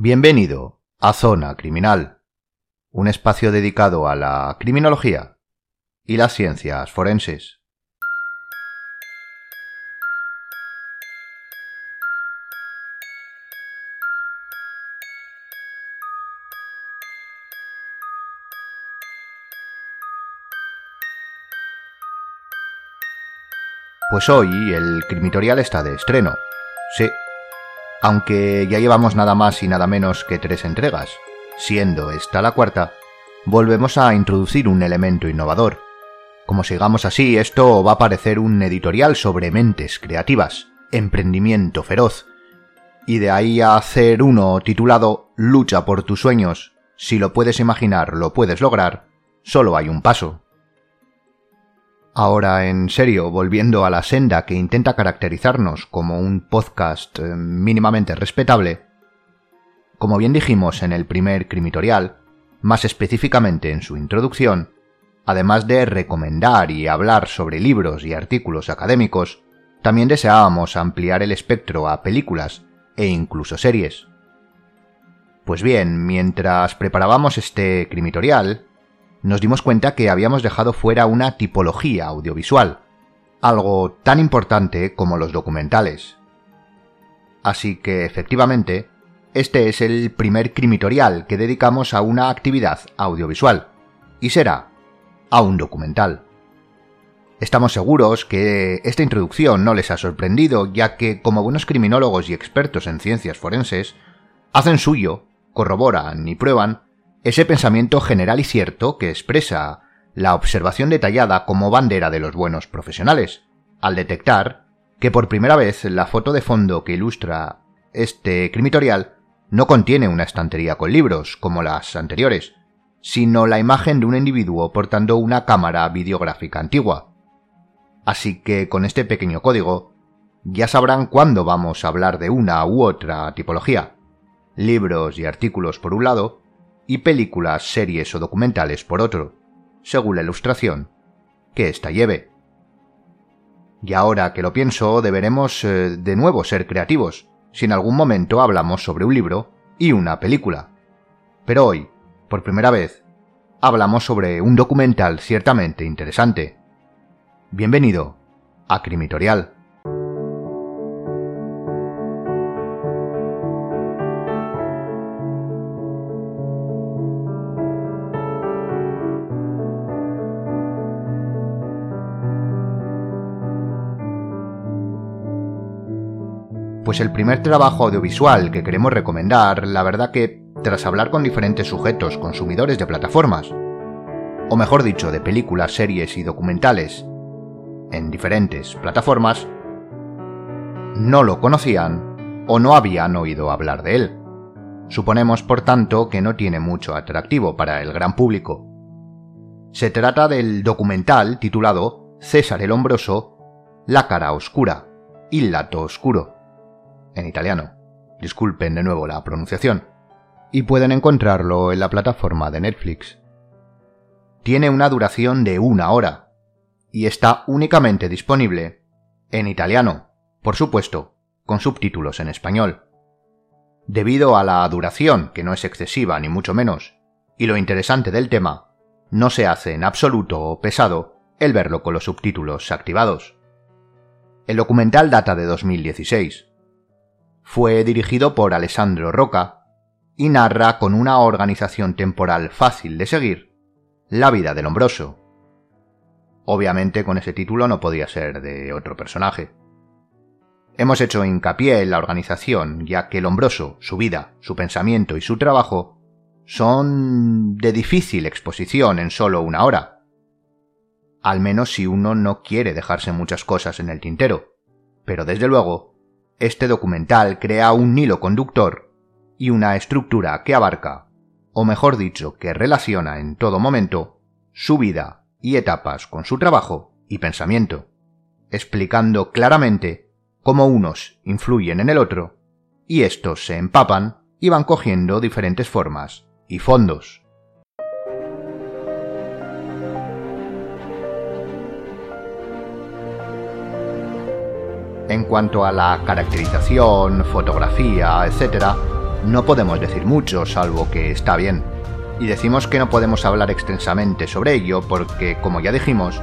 Bienvenido a Zona Criminal, un espacio dedicado a la criminología y las ciencias forenses. Pues hoy el crimitorial está de estreno. Sí, aunque ya llevamos nada más y nada menos que tres entregas, siendo esta la cuarta, volvemos a introducir un elemento innovador. Como sigamos así, esto va a parecer un editorial sobre mentes creativas, emprendimiento feroz, y de ahí a hacer uno titulado Lucha por tus sueños, si lo puedes imaginar, lo puedes lograr, solo hay un paso. Ahora, en serio, volviendo a la senda que intenta caracterizarnos como un podcast eh, mínimamente respetable, como bien dijimos en el primer crimitorial, más específicamente en su introducción, además de recomendar y hablar sobre libros y artículos académicos, también deseábamos ampliar el espectro a películas e incluso series. Pues bien, mientras preparábamos este crimitorial, nos dimos cuenta que habíamos dejado fuera una tipología audiovisual, algo tan importante como los documentales. Así que, efectivamente, este es el primer crimitorial que dedicamos a una actividad audiovisual, y será a un documental. Estamos seguros que esta introducción no les ha sorprendido, ya que, como buenos criminólogos y expertos en ciencias forenses, hacen suyo, corroboran y prueban ese pensamiento general y cierto que expresa la observación detallada como bandera de los buenos profesionales, al detectar que por primera vez la foto de fondo que ilustra este crimitorial no contiene una estantería con libros, como las anteriores, sino la imagen de un individuo portando una cámara videográfica antigua. Así que con este pequeño código ya sabrán cuándo vamos a hablar de una u otra tipología. Libros y artículos por un lado, y películas, series o documentales por otro, según la ilustración que ésta lleve. Y ahora que lo pienso, deberemos eh, de nuevo ser creativos, si en algún momento hablamos sobre un libro y una película. Pero hoy, por primera vez, hablamos sobre un documental ciertamente interesante. Bienvenido a Crimitorial. Pues el primer trabajo audiovisual que queremos recomendar, la verdad que, tras hablar con diferentes sujetos consumidores de plataformas, o mejor dicho, de películas, series y documentales, en diferentes plataformas, no lo conocían o no habían oído hablar de él. Suponemos, por tanto, que no tiene mucho atractivo para el gran público. Se trata del documental titulado César el Hombroso, La cara oscura, Il lato oscuro, en italiano. Disculpen de nuevo la pronunciación. Y pueden encontrarlo en la plataforma de Netflix. Tiene una duración de una hora y está únicamente disponible en italiano, por supuesto, con subtítulos en español. Debido a la duración, que no es excesiva ni mucho menos, y lo interesante del tema, no se hace en absoluto pesado el verlo con los subtítulos activados. El documental data de 2016, fue dirigido por Alessandro Roca y narra con una organización temporal fácil de seguir la vida del hombroso. Obviamente con ese título no podía ser de otro personaje. Hemos hecho hincapié en la organización, ya que el hombroso, su vida, su pensamiento y su trabajo son de difícil exposición en solo una hora. Al menos si uno no quiere dejarse muchas cosas en el tintero. Pero desde luego, este documental crea un hilo conductor y una estructura que abarca, o mejor dicho, que relaciona en todo momento, su vida y etapas con su trabajo y pensamiento, explicando claramente cómo unos influyen en el otro y estos se empapan y van cogiendo diferentes formas y fondos. En cuanto a la caracterización, fotografía, etc., no podemos decir mucho, salvo que está bien. Y decimos que no podemos hablar extensamente sobre ello porque, como ya dijimos,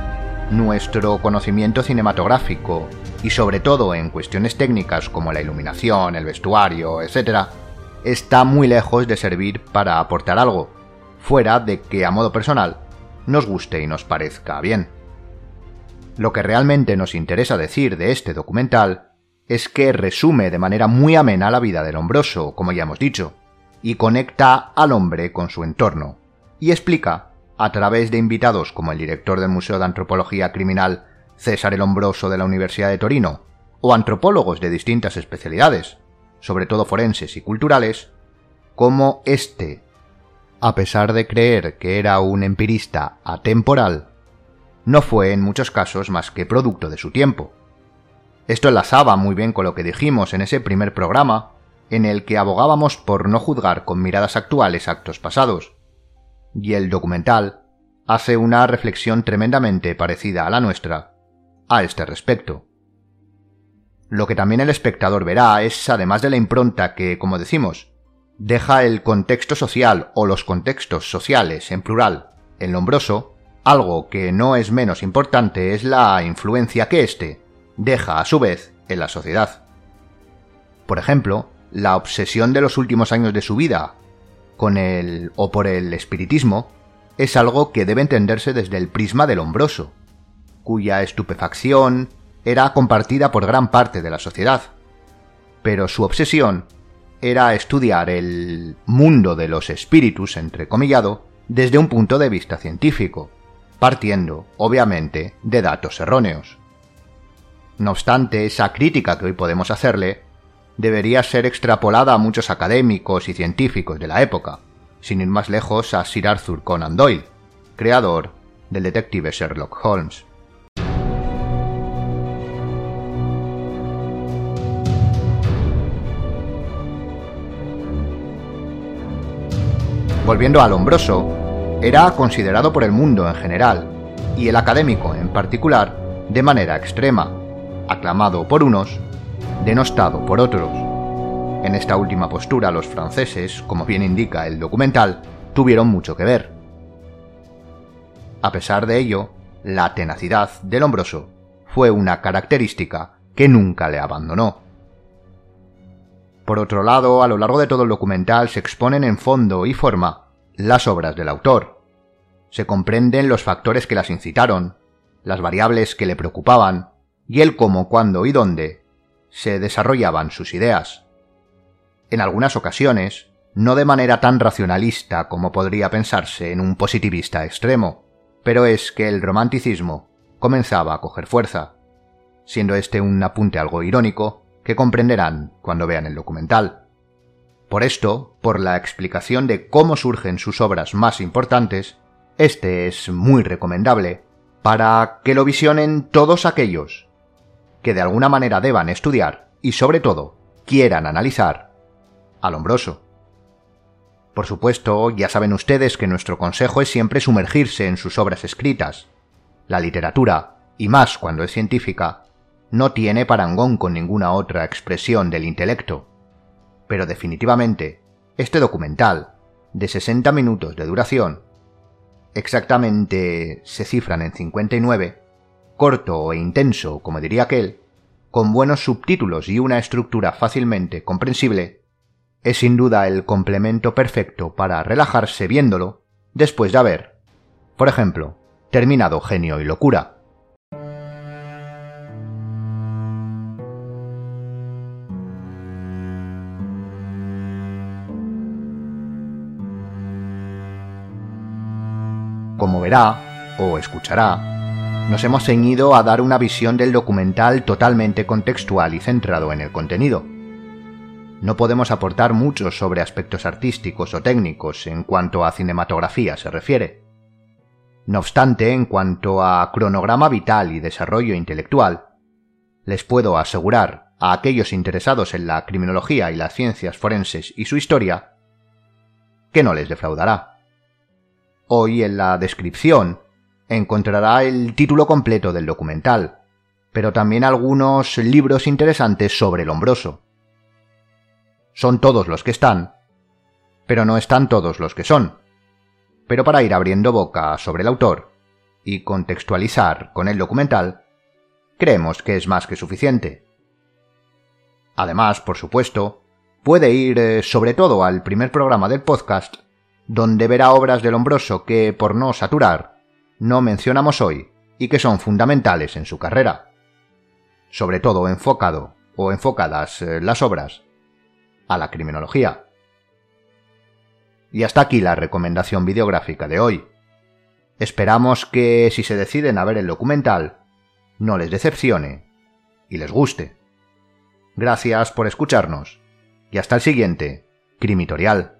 nuestro conocimiento cinematográfico, y sobre todo en cuestiones técnicas como la iluminación, el vestuario, etc., está muy lejos de servir para aportar algo, fuera de que a modo personal nos guste y nos parezca bien. Lo que realmente nos interesa decir de este documental es que resume de manera muy amena la vida del hombroso, como ya hemos dicho, y conecta al hombre con su entorno, y explica, a través de invitados como el director del Museo de Antropología Criminal César el Hombroso de la Universidad de Torino, o antropólogos de distintas especialidades, sobre todo forenses y culturales, cómo éste, a pesar de creer que era un empirista atemporal, no fue en muchos casos más que producto de su tiempo. Esto enlazaba muy bien con lo que dijimos en ese primer programa, en el que abogábamos por no juzgar con miradas actuales actos pasados. Y el documental hace una reflexión tremendamente parecida a la nuestra a este respecto. Lo que también el espectador verá es, además de la impronta que, como decimos, deja el contexto social o los contextos sociales en plural en Lombroso, algo que no es menos importante es la influencia que éste deja a su vez en la sociedad. Por ejemplo, la obsesión de los últimos años de su vida con el o por el espiritismo es algo que debe entenderse desde el prisma del hombroso, cuya estupefacción era compartida por gran parte de la sociedad. Pero su obsesión era estudiar el mundo de los espíritus, entrecomillado, desde un punto de vista científico, partiendo, obviamente, de datos erróneos. No obstante, esa crítica que hoy podemos hacerle debería ser extrapolada a muchos académicos y científicos de la época, sin ir más lejos a Sir Arthur Conan Doyle, creador del detective Sherlock Holmes. Volviendo al hombroso, era considerado por el mundo en general, y el académico en particular, de manera extrema, aclamado por unos, denostado por otros. En esta última postura los franceses, como bien indica el documental, tuvieron mucho que ver. A pesar de ello, la tenacidad del hombroso fue una característica que nunca le abandonó. Por otro lado, a lo largo de todo el documental se exponen en fondo y forma las obras del autor. Se comprenden los factores que las incitaron, las variables que le preocupaban, y el cómo, cuándo y dónde se desarrollaban sus ideas. En algunas ocasiones, no de manera tan racionalista como podría pensarse en un positivista extremo, pero es que el romanticismo comenzaba a coger fuerza, siendo este un apunte algo irónico que comprenderán cuando vean el documental. Por esto, por la explicación de cómo surgen sus obras más importantes, este es muy recomendable para que lo visionen todos aquellos que de alguna manera deban estudiar y sobre todo quieran analizar al hombroso. Por supuesto, ya saben ustedes que nuestro consejo es siempre sumergirse en sus obras escritas. La literatura, y más cuando es científica, no tiene parangón con ninguna otra expresión del intelecto. Pero definitivamente, este documental, de 60 minutos de duración, exactamente se cifran en 59, corto e intenso, como diría aquel, con buenos subtítulos y una estructura fácilmente comprensible, es sin duda el complemento perfecto para relajarse viéndolo después de haber, por ejemplo, terminado Genio y Locura, verá, o escuchará, nos hemos ceñido a dar una visión del documental totalmente contextual y centrado en el contenido. No podemos aportar mucho sobre aspectos artísticos o técnicos en cuanto a cinematografía se refiere. No obstante, en cuanto a cronograma vital y desarrollo intelectual, les puedo asegurar a aquellos interesados en la criminología y las ciencias forenses y su historia que no les defraudará. Hoy en la descripción encontrará el título completo del documental, pero también algunos libros interesantes sobre el hombroso. son todos los que están, pero no están todos los que son. Pero para ir abriendo boca sobre el autor y contextualizar con el documental, creemos que es más que suficiente. Además, por supuesto, puede ir eh, sobre todo al primer programa del podcast, donde verá obras del hombroso que, por no saturar, no mencionamos hoy y que son fundamentales en su carrera. Sobre todo enfocado o enfocadas eh, las obras a la criminología. Y hasta aquí la recomendación videográfica de hoy. Esperamos que si se deciden a ver el documental, no les decepcione y les guste. Gracias por escucharnos y hasta el siguiente, Crimitorial.